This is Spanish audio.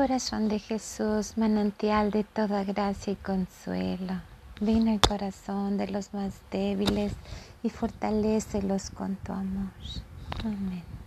Corazón de Jesús, manantial de toda gracia y consuelo, ven al corazón de los más débiles y fortalécelos con tu amor. Amén.